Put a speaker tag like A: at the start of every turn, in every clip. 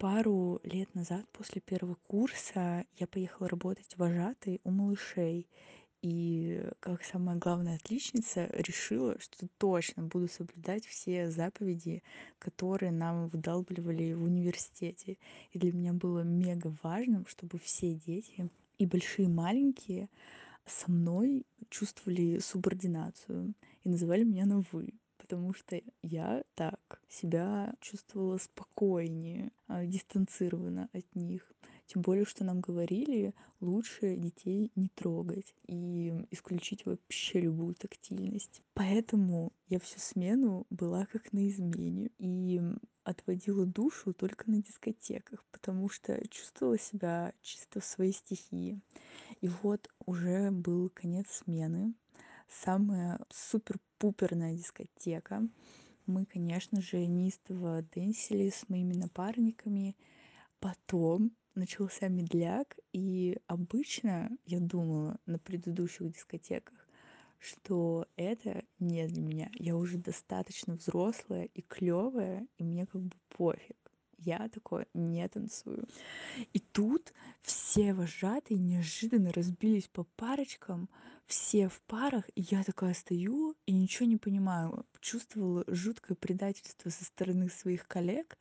A: Пару лет назад, после первого курса, я поехала работать вожатой у малышей. И как самая главная отличница решила, что точно буду соблюдать все заповеди, которые нам вдалбливали в университете. И для меня было мега важным, чтобы все дети, и большие, и маленькие, со мной чувствовали субординацию и называли меня на «вы» потому что я так себя чувствовала спокойнее, а, дистанцированно от них. Тем более, что нам говорили, лучше детей не трогать и исключить вообще любую тактильность. Поэтому я всю смену была как на измене и отводила душу только на дискотеках, потому что чувствовала себя чисто в своей стихии. И вот уже был конец смены, самая супер-пуперная дискотека. Мы, конечно же, неистово дэнсили с моими напарниками. Потом начался медляк, и обычно я думала на предыдущих дискотеках, что это не для меня. Я уже достаточно взрослая и клевая, и мне как бы пофиг я такое не танцую. И тут все вожатые неожиданно разбились по парочкам, все в парах, и я такая стою и ничего не понимаю. Чувствовала жуткое предательство со стороны своих коллег,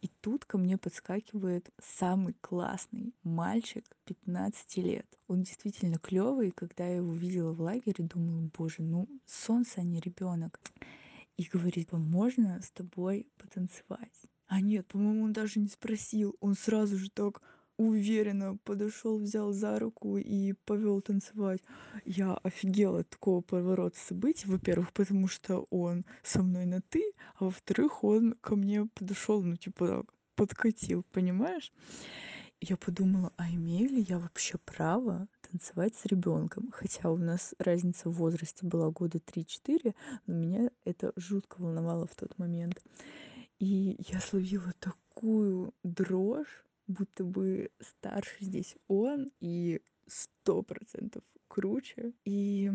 A: и тут ко мне подскакивает самый классный мальчик 15 лет. Он действительно клевый, когда я его видела в лагере, думаю, боже, ну солнце, а не ребенок. И говорит, можно с тобой потанцевать? А нет, по-моему, он даже не спросил. Он сразу же так уверенно подошел, взял за руку и повел танцевать. Я офигела от такого поворота событий, во-первых, потому что он со мной на ты, а во-вторых, он ко мне подошел, ну типа так, подкатил, понимаешь? Я подумала, а имею ли я вообще право танцевать с ребенком? Хотя у нас разница в возрасте была года 3-4, но меня это жутко волновало в тот момент. И я словила такую дрожь, будто бы старше здесь он и сто процентов круче. И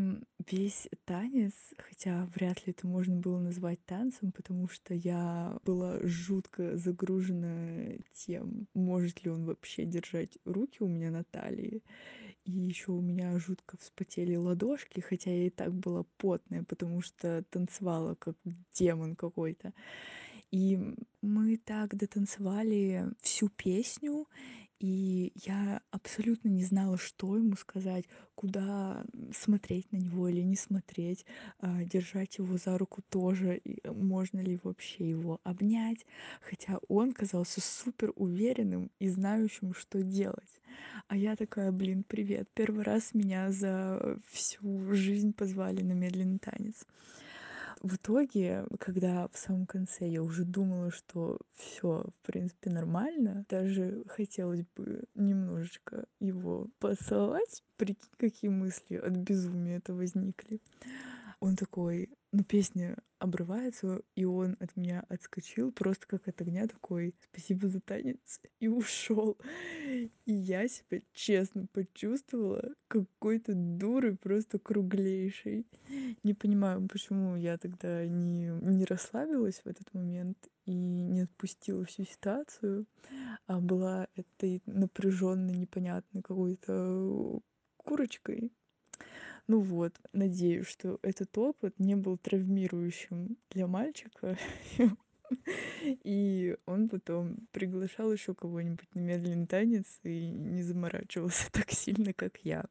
A: весь танец, хотя вряд ли это можно было назвать танцем, потому что я была жутко загружена тем, может ли он вообще держать руки у меня на талии. И еще у меня жутко вспотели ладошки, хотя я и так была потная, потому что танцевала как демон какой-то. И мы так дотанцевали всю песню, и я абсолютно не знала, что ему сказать, куда смотреть на него или не смотреть, а, держать его за руку тоже, и можно ли вообще его обнять, хотя он казался супер уверенным и знающим, что делать. А я такая, блин, привет, первый раз меня за всю жизнь позвали на медленный танец. В итоге, когда в самом конце я уже думала, что все, в принципе, нормально, даже хотелось бы немножечко его поцеловать, прикинь, какие мысли от безумия это возникли. Он такой, ну, песня обрывается, и он от меня отскочил, просто как от огня такой «спасибо за танец» и ушел. И я себя честно почувствовала какой-то дурой, просто круглейшей. Не понимаю, почему я тогда не, не расслабилась в этот момент и не отпустила всю ситуацию, а была этой напряженной, непонятной какой-то курочкой, ну вот, надеюсь, что этот опыт не был травмирующим для мальчика. И он потом приглашал еще кого-нибудь на медленный танец и не заморачивался так сильно, как я.